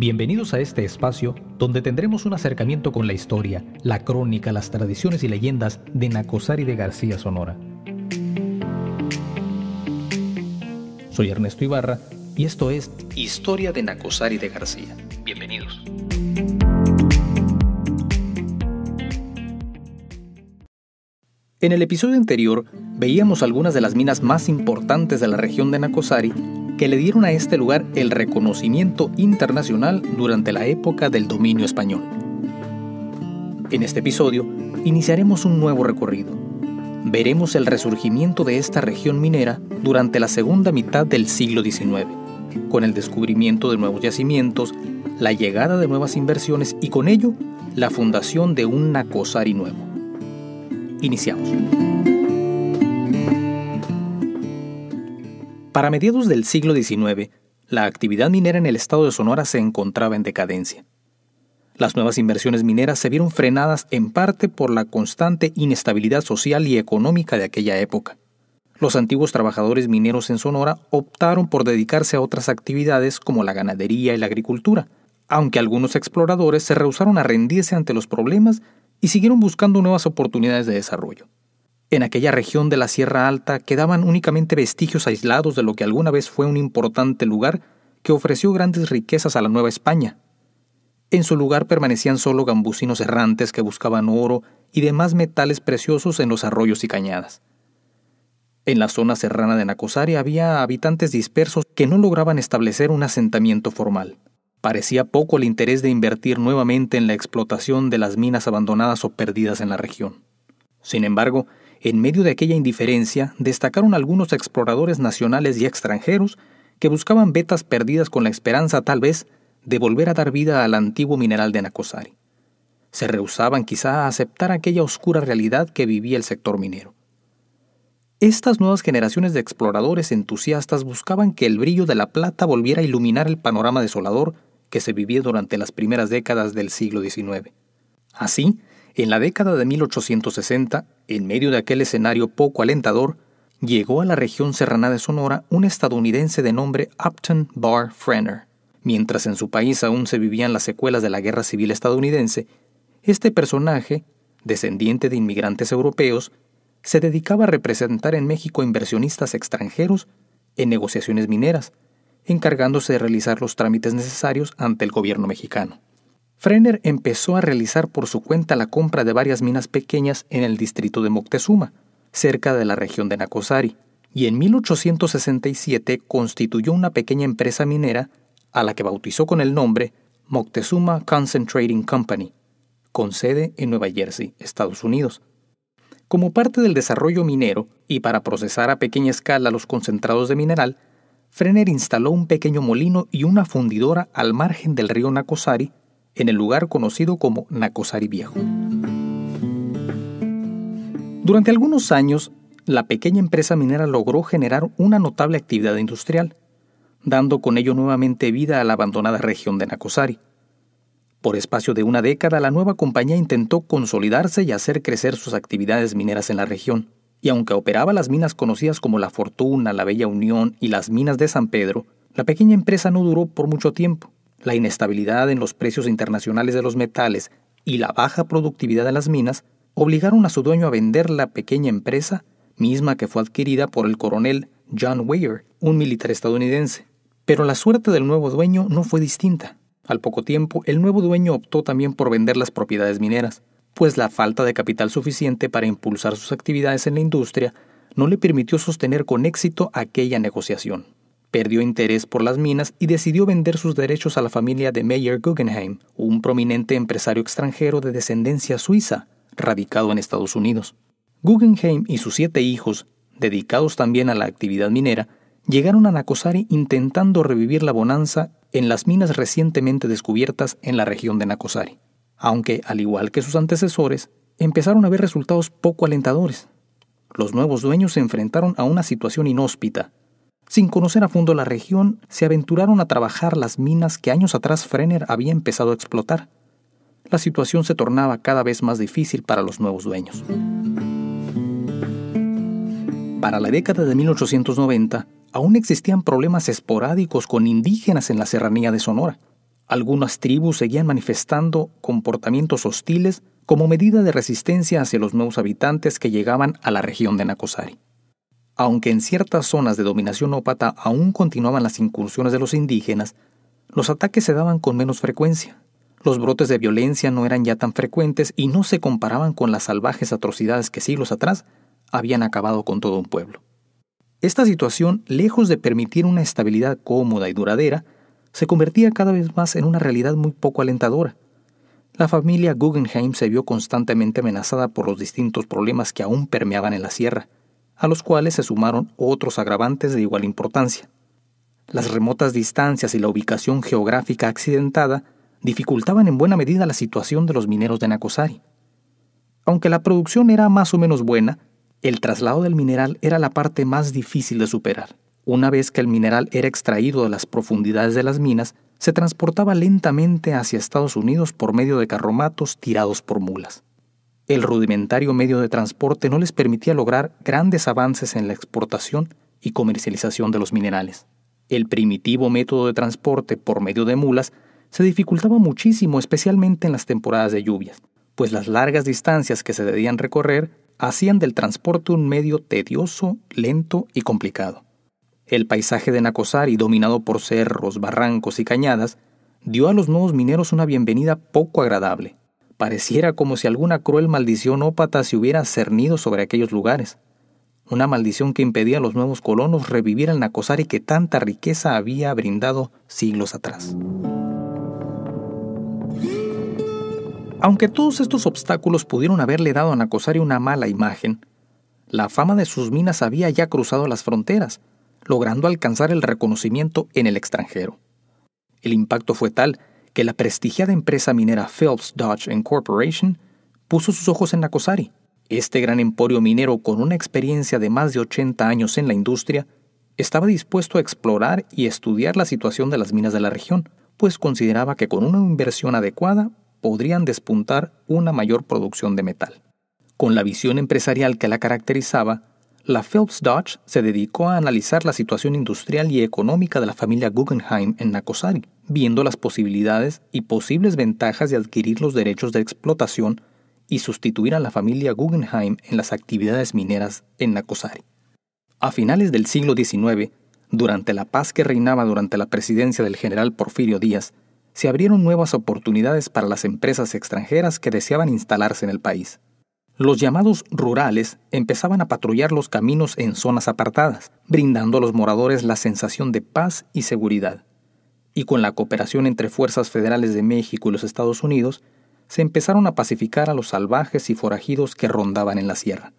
Bienvenidos a este espacio donde tendremos un acercamiento con la historia, la crónica, las tradiciones y leyendas de Nacosari de García Sonora. Soy Ernesto Ibarra y esto es Historia de Nacosari de García. Bienvenidos. En el episodio anterior veíamos algunas de las minas más importantes de la región de Nacosari que le dieron a este lugar el reconocimiento internacional durante la época del dominio español. En este episodio iniciaremos un nuevo recorrido. Veremos el resurgimiento de esta región minera durante la segunda mitad del siglo XIX, con el descubrimiento de nuevos yacimientos, la llegada de nuevas inversiones y con ello la fundación de un Nacosari nuevo. Iniciamos. Para mediados del siglo XIX, la actividad minera en el estado de Sonora se encontraba en decadencia. Las nuevas inversiones mineras se vieron frenadas en parte por la constante inestabilidad social y económica de aquella época. Los antiguos trabajadores mineros en Sonora optaron por dedicarse a otras actividades como la ganadería y la agricultura, aunque algunos exploradores se rehusaron a rendirse ante los problemas y siguieron buscando nuevas oportunidades de desarrollo. En aquella región de la Sierra Alta quedaban únicamente vestigios aislados de lo que alguna vez fue un importante lugar que ofreció grandes riquezas a la Nueva España. En su lugar permanecían solo gambusinos errantes que buscaban oro y demás metales preciosos en los arroyos y cañadas. En la zona serrana de Nacosari había habitantes dispersos que no lograban establecer un asentamiento formal. Parecía poco el interés de invertir nuevamente en la explotación de las minas abandonadas o perdidas en la región. Sin embargo, en medio de aquella indiferencia destacaron algunos exploradores nacionales y extranjeros que buscaban vetas perdidas con la esperanza, tal vez, de volver a dar vida al antiguo mineral de Nacosari. Se rehusaban quizá a aceptar aquella oscura realidad que vivía el sector minero. Estas nuevas generaciones de exploradores entusiastas buscaban que el brillo de la plata volviera a iluminar el panorama desolador que se vivía durante las primeras décadas del siglo XIX. Así, en la década de 1860, en medio de aquel escenario poco alentador, llegó a la región serrana de Sonora un estadounidense de nombre Upton Barr Frenner. Mientras en su país aún se vivían las secuelas de la Guerra Civil estadounidense, este personaje, descendiente de inmigrantes europeos, se dedicaba a representar en México inversionistas extranjeros en negociaciones mineras, encargándose de realizar los trámites necesarios ante el gobierno mexicano. Frenner empezó a realizar por su cuenta la compra de varias minas pequeñas en el distrito de Moctezuma, cerca de la región de Nacosari, y en 1867 constituyó una pequeña empresa minera a la que bautizó con el nombre Moctezuma Concentrating Company, con sede en Nueva Jersey, Estados Unidos. Como parte del desarrollo minero y para procesar a pequeña escala los concentrados de mineral, Frenner instaló un pequeño molino y una fundidora al margen del río Nacosari, en el lugar conocido como Nacosari Viejo. Durante algunos años, la pequeña empresa minera logró generar una notable actividad industrial, dando con ello nuevamente vida a la abandonada región de Nacosari. Por espacio de una década, la nueva compañía intentó consolidarse y hacer crecer sus actividades mineras en la región y aunque operaba las minas conocidas como La Fortuna, La Bella Unión y las minas de San Pedro, la pequeña empresa no duró por mucho tiempo. La inestabilidad en los precios internacionales de los metales y la baja productividad de las minas obligaron a su dueño a vender la pequeña empresa, misma que fue adquirida por el coronel John Weir, un militar estadounidense. Pero la suerte del nuevo dueño no fue distinta. Al poco tiempo, el nuevo dueño optó también por vender las propiedades mineras pues la falta de capital suficiente para impulsar sus actividades en la industria no le permitió sostener con éxito aquella negociación. Perdió interés por las minas y decidió vender sus derechos a la familia de Meyer Guggenheim, un prominente empresario extranjero de descendencia suiza, radicado en Estados Unidos. Guggenheim y sus siete hijos, dedicados también a la actividad minera, llegaron a Nacosari intentando revivir la bonanza en las minas recientemente descubiertas en la región de Nacosari aunque, al igual que sus antecesores, empezaron a ver resultados poco alentadores. Los nuevos dueños se enfrentaron a una situación inhóspita. Sin conocer a fondo la región, se aventuraron a trabajar las minas que años atrás Frenner había empezado a explotar. La situación se tornaba cada vez más difícil para los nuevos dueños. Para la década de 1890, aún existían problemas esporádicos con indígenas en la serranía de Sonora. Algunas tribus seguían manifestando comportamientos hostiles como medida de resistencia hacia los nuevos habitantes que llegaban a la región de Nacosari. Aunque en ciertas zonas de dominación ópata aún continuaban las incursiones de los indígenas, los ataques se daban con menos frecuencia. Los brotes de violencia no eran ya tan frecuentes y no se comparaban con las salvajes atrocidades que siglos atrás habían acabado con todo un pueblo. Esta situación, lejos de permitir una estabilidad cómoda y duradera, se convertía cada vez más en una realidad muy poco alentadora. La familia Guggenheim se vio constantemente amenazada por los distintos problemas que aún permeaban en la sierra, a los cuales se sumaron otros agravantes de igual importancia. Las remotas distancias y la ubicación geográfica accidentada dificultaban en buena medida la situación de los mineros de Nacosari. Aunque la producción era más o menos buena, el traslado del mineral era la parte más difícil de superar. Una vez que el mineral era extraído de las profundidades de las minas, se transportaba lentamente hacia Estados Unidos por medio de carromatos tirados por mulas. El rudimentario medio de transporte no les permitía lograr grandes avances en la exportación y comercialización de los minerales. El primitivo método de transporte por medio de mulas se dificultaba muchísimo, especialmente en las temporadas de lluvias, pues las largas distancias que se debían recorrer hacían del transporte un medio tedioso, lento y complicado. El paisaje de Nacosari, dominado por cerros, barrancos y cañadas, dio a los nuevos mineros una bienvenida poco agradable. Pareciera como si alguna cruel maldición ópata se hubiera cernido sobre aquellos lugares. Una maldición que impedía a los nuevos colonos revivir el Nacosari que tanta riqueza había brindado siglos atrás. Aunque todos estos obstáculos pudieron haberle dado a Nacosari una mala imagen, la fama de sus minas había ya cruzado las fronteras, logrando alcanzar el reconocimiento en el extranjero. El impacto fue tal que la prestigiada empresa minera Phelps Dodge Incorporation puso sus ojos en Nacosari. Este gran emporio minero con una experiencia de más de 80 años en la industria estaba dispuesto a explorar y estudiar la situación de las minas de la región, pues consideraba que con una inversión adecuada podrían despuntar una mayor producción de metal. Con la visión empresarial que la caracterizaba, la Phelps Dodge se dedicó a analizar la situación industrial y económica de la familia Guggenheim en Nacosari, viendo las posibilidades y posibles ventajas de adquirir los derechos de explotación y sustituir a la familia Guggenheim en las actividades mineras en Nacosari. A finales del siglo XIX, durante la paz que reinaba durante la presidencia del general Porfirio Díaz, se abrieron nuevas oportunidades para las empresas extranjeras que deseaban instalarse en el país. Los llamados rurales empezaban a patrullar los caminos en zonas apartadas, brindando a los moradores la sensación de paz y seguridad. Y con la cooperación entre fuerzas federales de México y los Estados Unidos, se empezaron a pacificar a los salvajes y forajidos que rondaban en la sierra.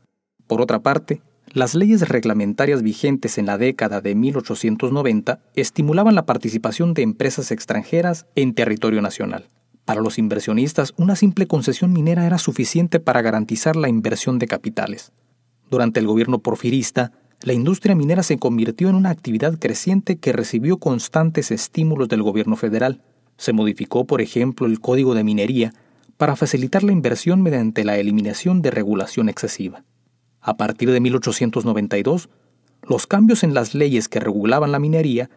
Por otra parte, las leyes reglamentarias vigentes en la década de 1890 estimulaban la participación de empresas extranjeras en territorio nacional. Para los inversionistas, una simple concesión minera era suficiente para garantizar la inversión de capitales. Durante el gobierno porfirista, la industria minera se convirtió en una actividad creciente que recibió constantes estímulos del gobierno federal. Se modificó, por ejemplo, el Código de Minería para facilitar la inversión mediante la eliminación de regulación excesiva. A partir de 1892, los cambios en las leyes que regulaban la minería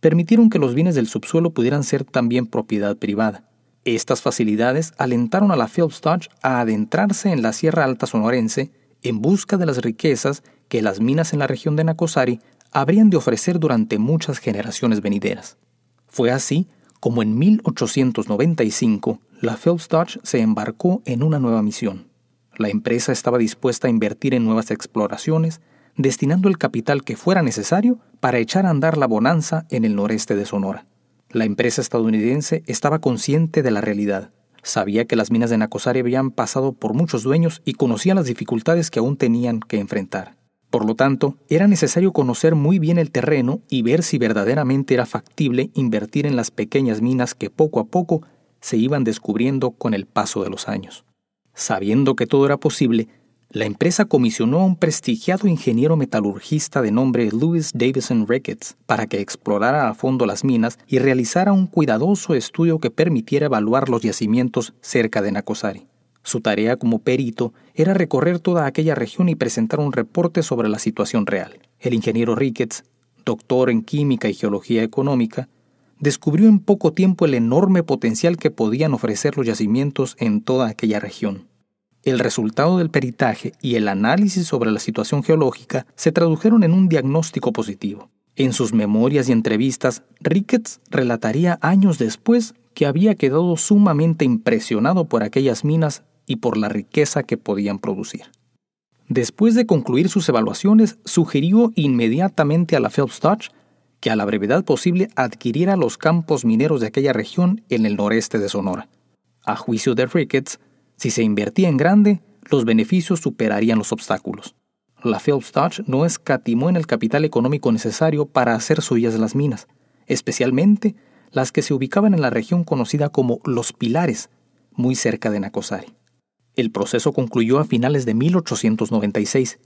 permitieron que los bienes del subsuelo pudieran ser también propiedad privada. Estas facilidades alentaron a la Phelps Dodge a adentrarse en la Sierra Alta sonorense en busca de las riquezas que las minas en la región de Nacosari habrían de ofrecer durante muchas generaciones venideras. Fue así como en 1895 la Phelps Dodge se embarcó en una nueva misión. La empresa estaba dispuesta a invertir en nuevas exploraciones, destinando el capital que fuera necesario para echar a andar la bonanza en el noreste de Sonora. La empresa estadounidense estaba consciente de la realidad. Sabía que las minas de Nacosari habían pasado por muchos dueños y conocía las dificultades que aún tenían que enfrentar. Por lo tanto, era necesario conocer muy bien el terreno y ver si verdaderamente era factible invertir en las pequeñas minas que poco a poco se iban descubriendo con el paso de los años. Sabiendo que todo era posible, la empresa comisionó a un prestigiado ingeniero metalurgista de nombre Louis Davison Ricketts para que explorara a fondo las minas y realizara un cuidadoso estudio que permitiera evaluar los yacimientos cerca de Nacosari. Su tarea como perito era recorrer toda aquella región y presentar un reporte sobre la situación real. El ingeniero Ricketts doctor en química y geología económica, descubrió en poco tiempo el enorme potencial que podían ofrecer los yacimientos en toda aquella región. El resultado del peritaje y el análisis sobre la situación geológica se tradujeron en un diagnóstico positivo. En sus memorias y entrevistas, Ricketts relataría años después que había quedado sumamente impresionado por aquellas minas y por la riqueza que podían producir. Después de concluir sus evaluaciones, sugirió inmediatamente a la Phelps Dodge que a la brevedad posible adquiriera los campos mineros de aquella región en el noreste de Sonora. A juicio de Ricketts, si se invertía en grande, los beneficios superarían los obstáculos. La Phelps Dodge no escatimó en el capital económico necesario para hacer suyas las minas, especialmente las que se ubicaban en la región conocida como Los Pilares, muy cerca de Nacosari. El proceso concluyó a finales de 1896,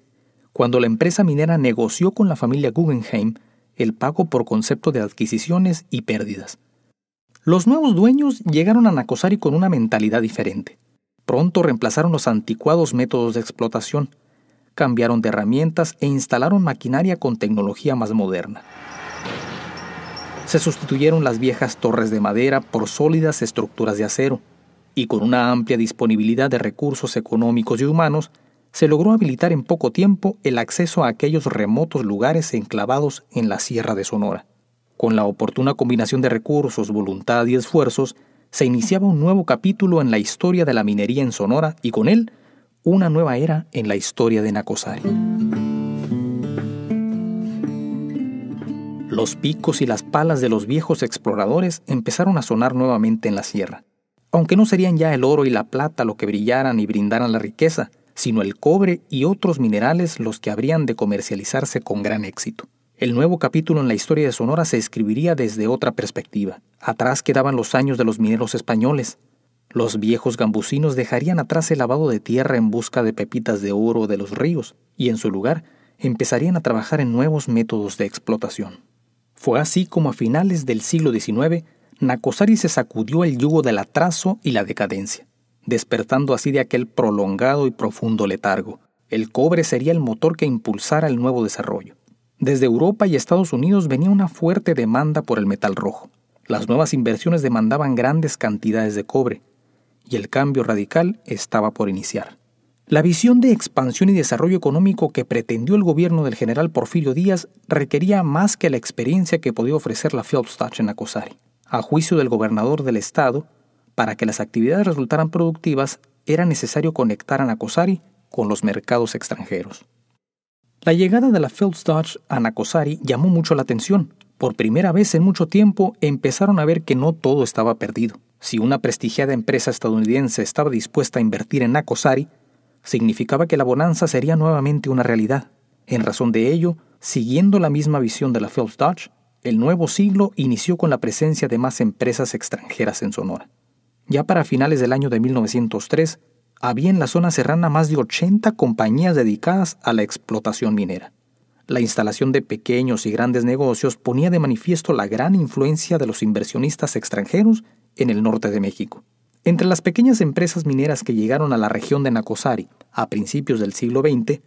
cuando la empresa minera negoció con la familia Guggenheim el pago por concepto de adquisiciones y pérdidas. Los nuevos dueños llegaron a Nacosari con una mentalidad diferente. Pronto reemplazaron los anticuados métodos de explotación, cambiaron de herramientas e instalaron maquinaria con tecnología más moderna. Se sustituyeron las viejas torres de madera por sólidas estructuras de acero, y con una amplia disponibilidad de recursos económicos y humanos, se logró habilitar en poco tiempo el acceso a aquellos remotos lugares enclavados en la Sierra de Sonora. Con la oportuna combinación de recursos, voluntad y esfuerzos, se iniciaba un nuevo capítulo en la historia de la minería en Sonora y con él una nueva era en la historia de Nacosari. Los picos y las palas de los viejos exploradores empezaron a sonar nuevamente en la sierra, aunque no serían ya el oro y la plata lo que brillaran y brindaran la riqueza, sino el cobre y otros minerales los que habrían de comercializarse con gran éxito. El nuevo capítulo en la historia de Sonora se escribiría desde otra perspectiva. Atrás quedaban los años de los mineros españoles. Los viejos gambusinos dejarían atrás el lavado de tierra en busca de pepitas de oro de los ríos, y en su lugar empezarían a trabajar en nuevos métodos de explotación. Fue así como a finales del siglo XIX, Nacosari se sacudió el yugo del atraso y la decadencia despertando así de aquel prolongado y profundo letargo. El cobre sería el motor que impulsara el nuevo desarrollo. Desde Europa y Estados Unidos venía una fuerte demanda por el metal rojo. Las nuevas inversiones demandaban grandes cantidades de cobre, y el cambio radical estaba por iniciar. La visión de expansión y desarrollo económico que pretendió el gobierno del general Porfirio Díaz requería más que la experiencia que podía ofrecer la Phelps en Acosari. A juicio del gobernador del estado, para que las actividades resultaran productivas, era necesario conectar a Nacosari con los mercados extranjeros. La llegada de la Phelps Dodge a Nacosari llamó mucho la atención. Por primera vez en mucho tiempo empezaron a ver que no todo estaba perdido. Si una prestigiada empresa estadounidense estaba dispuesta a invertir en Nacosari, significaba que la bonanza sería nuevamente una realidad. En razón de ello, siguiendo la misma visión de la Phelps Dodge, el nuevo siglo inició con la presencia de más empresas extranjeras en Sonora. Ya para finales del año de 1903, había en la zona serrana más de 80 compañías dedicadas a la explotación minera. La instalación de pequeños y grandes negocios ponía de manifiesto la gran influencia de los inversionistas extranjeros en el norte de México. Entre las pequeñas empresas mineras que llegaron a la región de Nacosari a principios del siglo XX,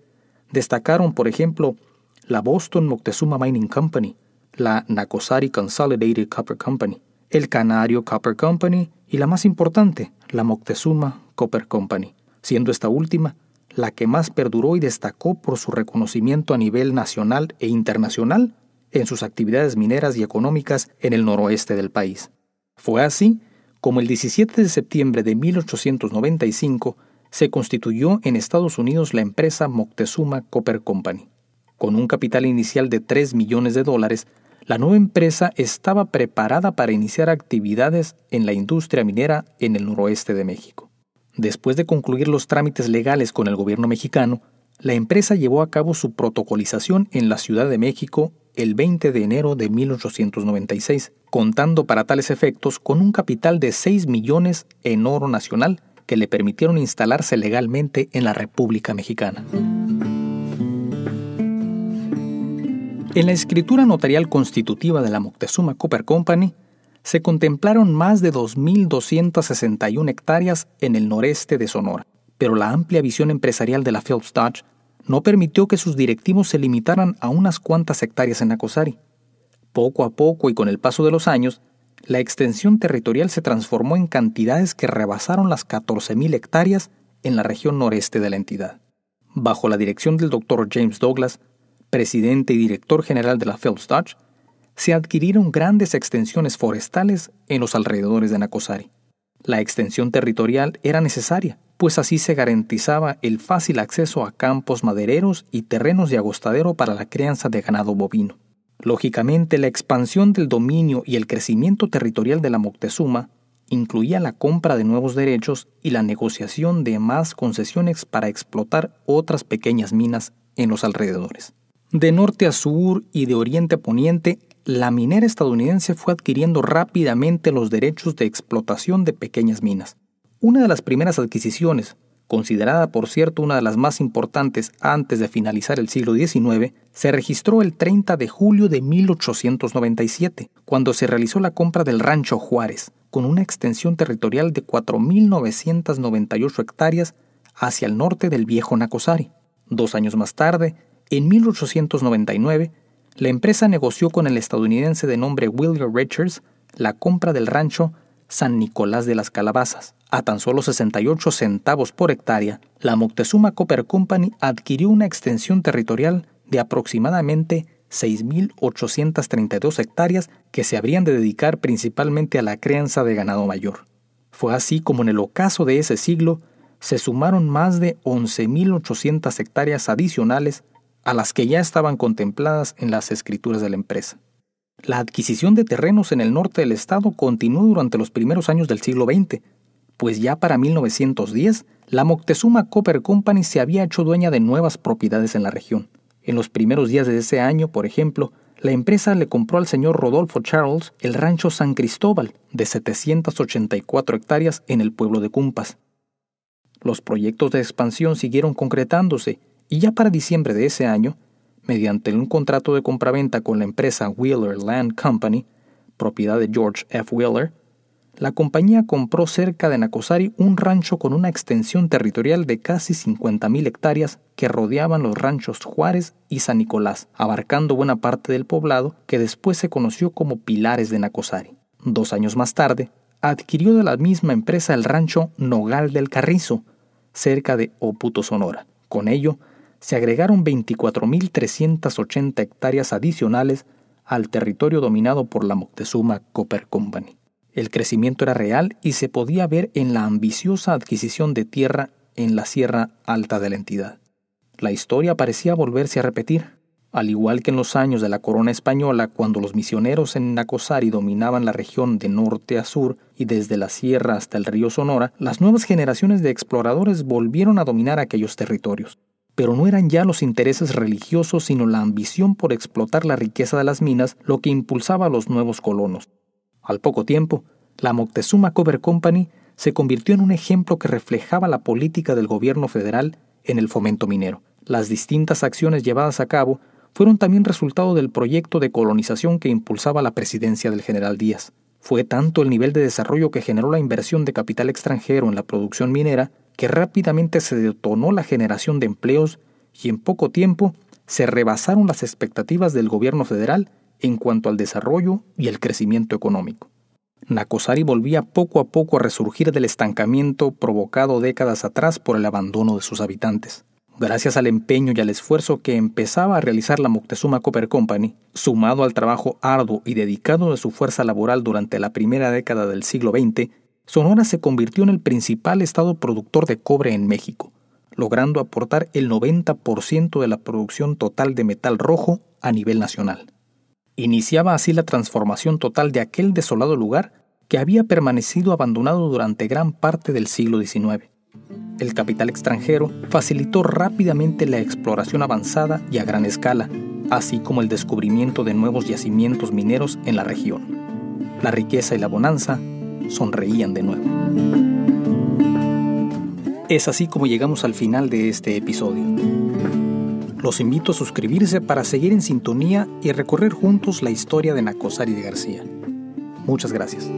destacaron, por ejemplo, la Boston Moctezuma Mining Company, la Nacosari Consolidated Copper Company, el Canario Copper Company y la más importante, la Moctezuma Copper Company, siendo esta última la que más perduró y destacó por su reconocimiento a nivel nacional e internacional en sus actividades mineras y económicas en el noroeste del país. Fue así como el 17 de septiembre de 1895 se constituyó en Estados Unidos la empresa Moctezuma Copper Company. Con un capital inicial de 3 millones de dólares, la nueva empresa estaba preparada para iniciar actividades en la industria minera en el noroeste de México. Después de concluir los trámites legales con el gobierno mexicano, la empresa llevó a cabo su protocolización en la Ciudad de México el 20 de enero de 1896, contando para tales efectos con un capital de 6 millones en oro nacional que le permitieron instalarse legalmente en la República Mexicana. En la escritura notarial constitutiva de la Moctezuma Copper Company, se contemplaron más de 2.261 hectáreas en el noreste de Sonora, pero la amplia visión empresarial de la Phelps Dodge no permitió que sus directivos se limitaran a unas cuantas hectáreas en Nacosari. Poco a poco y con el paso de los años, la extensión territorial se transformó en cantidades que rebasaron las 14.000 hectáreas en la región noreste de la entidad. Bajo la dirección del Dr. James Douglas, presidente y director general de la Dodge, se adquirieron grandes extensiones forestales en los alrededores de Nacosari. La extensión territorial era necesaria, pues así se garantizaba el fácil acceso a campos madereros y terrenos de agostadero para la crianza de ganado bovino. Lógicamente, la expansión del dominio y el crecimiento territorial de la Moctezuma incluía la compra de nuevos derechos y la negociación de más concesiones para explotar otras pequeñas minas en los alrededores. De norte a sur y de oriente a poniente, la minera estadounidense fue adquiriendo rápidamente los derechos de explotación de pequeñas minas. Una de las primeras adquisiciones, considerada por cierto una de las más importantes antes de finalizar el siglo XIX, se registró el 30 de julio de 1897, cuando se realizó la compra del Rancho Juárez, con una extensión territorial de 4.998 hectáreas hacia el norte del viejo Nacosari. Dos años más tarde, en 1899, la empresa negoció con el estadounidense de nombre William Richards la compra del rancho San Nicolás de las Calabazas. A tan solo 68 centavos por hectárea, la Moctezuma Copper Company adquirió una extensión territorial de aproximadamente 6.832 hectáreas que se habrían de dedicar principalmente a la crianza de ganado mayor. Fue así como en el ocaso de ese siglo se sumaron más de 11.800 hectáreas adicionales a las que ya estaban contempladas en las escrituras de la empresa. La adquisición de terrenos en el norte del estado continuó durante los primeros años del siglo XX, pues ya para 1910 la Moctezuma Copper Company se había hecho dueña de nuevas propiedades en la región. En los primeros días de ese año, por ejemplo, la empresa le compró al señor Rodolfo Charles el rancho San Cristóbal, de 784 hectáreas en el pueblo de Cumpas. Los proyectos de expansión siguieron concretándose y ya para diciembre de ese año, mediante un contrato de compraventa con la empresa Wheeler Land Company, propiedad de George F. Wheeler, la compañía compró cerca de Nacosari un rancho con una extensión territorial de casi 50.000 hectáreas que rodeaban los ranchos Juárez y San Nicolás, abarcando buena parte del poblado que después se conoció como Pilares de Nacosari. Dos años más tarde, adquirió de la misma empresa el rancho Nogal del Carrizo, cerca de Oputo, Sonora. Con ello, se agregaron 24.380 hectáreas adicionales al territorio dominado por la Moctezuma Copper Company. El crecimiento era real y se podía ver en la ambiciosa adquisición de tierra en la Sierra Alta de la entidad. La historia parecía volverse a repetir. Al igual que en los años de la corona española, cuando los misioneros en Nacosari dominaban la región de norte a sur y desde la sierra hasta el río Sonora, las nuevas generaciones de exploradores volvieron a dominar aquellos territorios. Pero no eran ya los intereses religiosos, sino la ambición por explotar la riqueza de las minas lo que impulsaba a los nuevos colonos. Al poco tiempo, la Moctezuma Cover Company se convirtió en un ejemplo que reflejaba la política del gobierno federal en el fomento minero. Las distintas acciones llevadas a cabo fueron también resultado del proyecto de colonización que impulsaba la presidencia del general Díaz. Fue tanto el nivel de desarrollo que generó la inversión de capital extranjero en la producción minera que rápidamente se detonó la generación de empleos y en poco tiempo se rebasaron las expectativas del gobierno federal en cuanto al desarrollo y el crecimiento económico. Nacosari volvía poco a poco a resurgir del estancamiento provocado décadas atrás por el abandono de sus habitantes. Gracias al empeño y al esfuerzo que empezaba a realizar la Moctezuma Copper Company, sumado al trabajo arduo y dedicado de su fuerza laboral durante la primera década del siglo XX, Sonora se convirtió en el principal estado productor de cobre en México, logrando aportar el 90% de la producción total de metal rojo a nivel nacional. Iniciaba así la transformación total de aquel desolado lugar que había permanecido abandonado durante gran parte del siglo XIX. El capital extranjero facilitó rápidamente la exploración avanzada y a gran escala, así como el descubrimiento de nuevos yacimientos mineros en la región. La riqueza y la bonanza sonreían de nuevo. Es así como llegamos al final de este episodio. Los invito a suscribirse para seguir en sintonía y recorrer juntos la historia de Nacosari de García. Muchas gracias.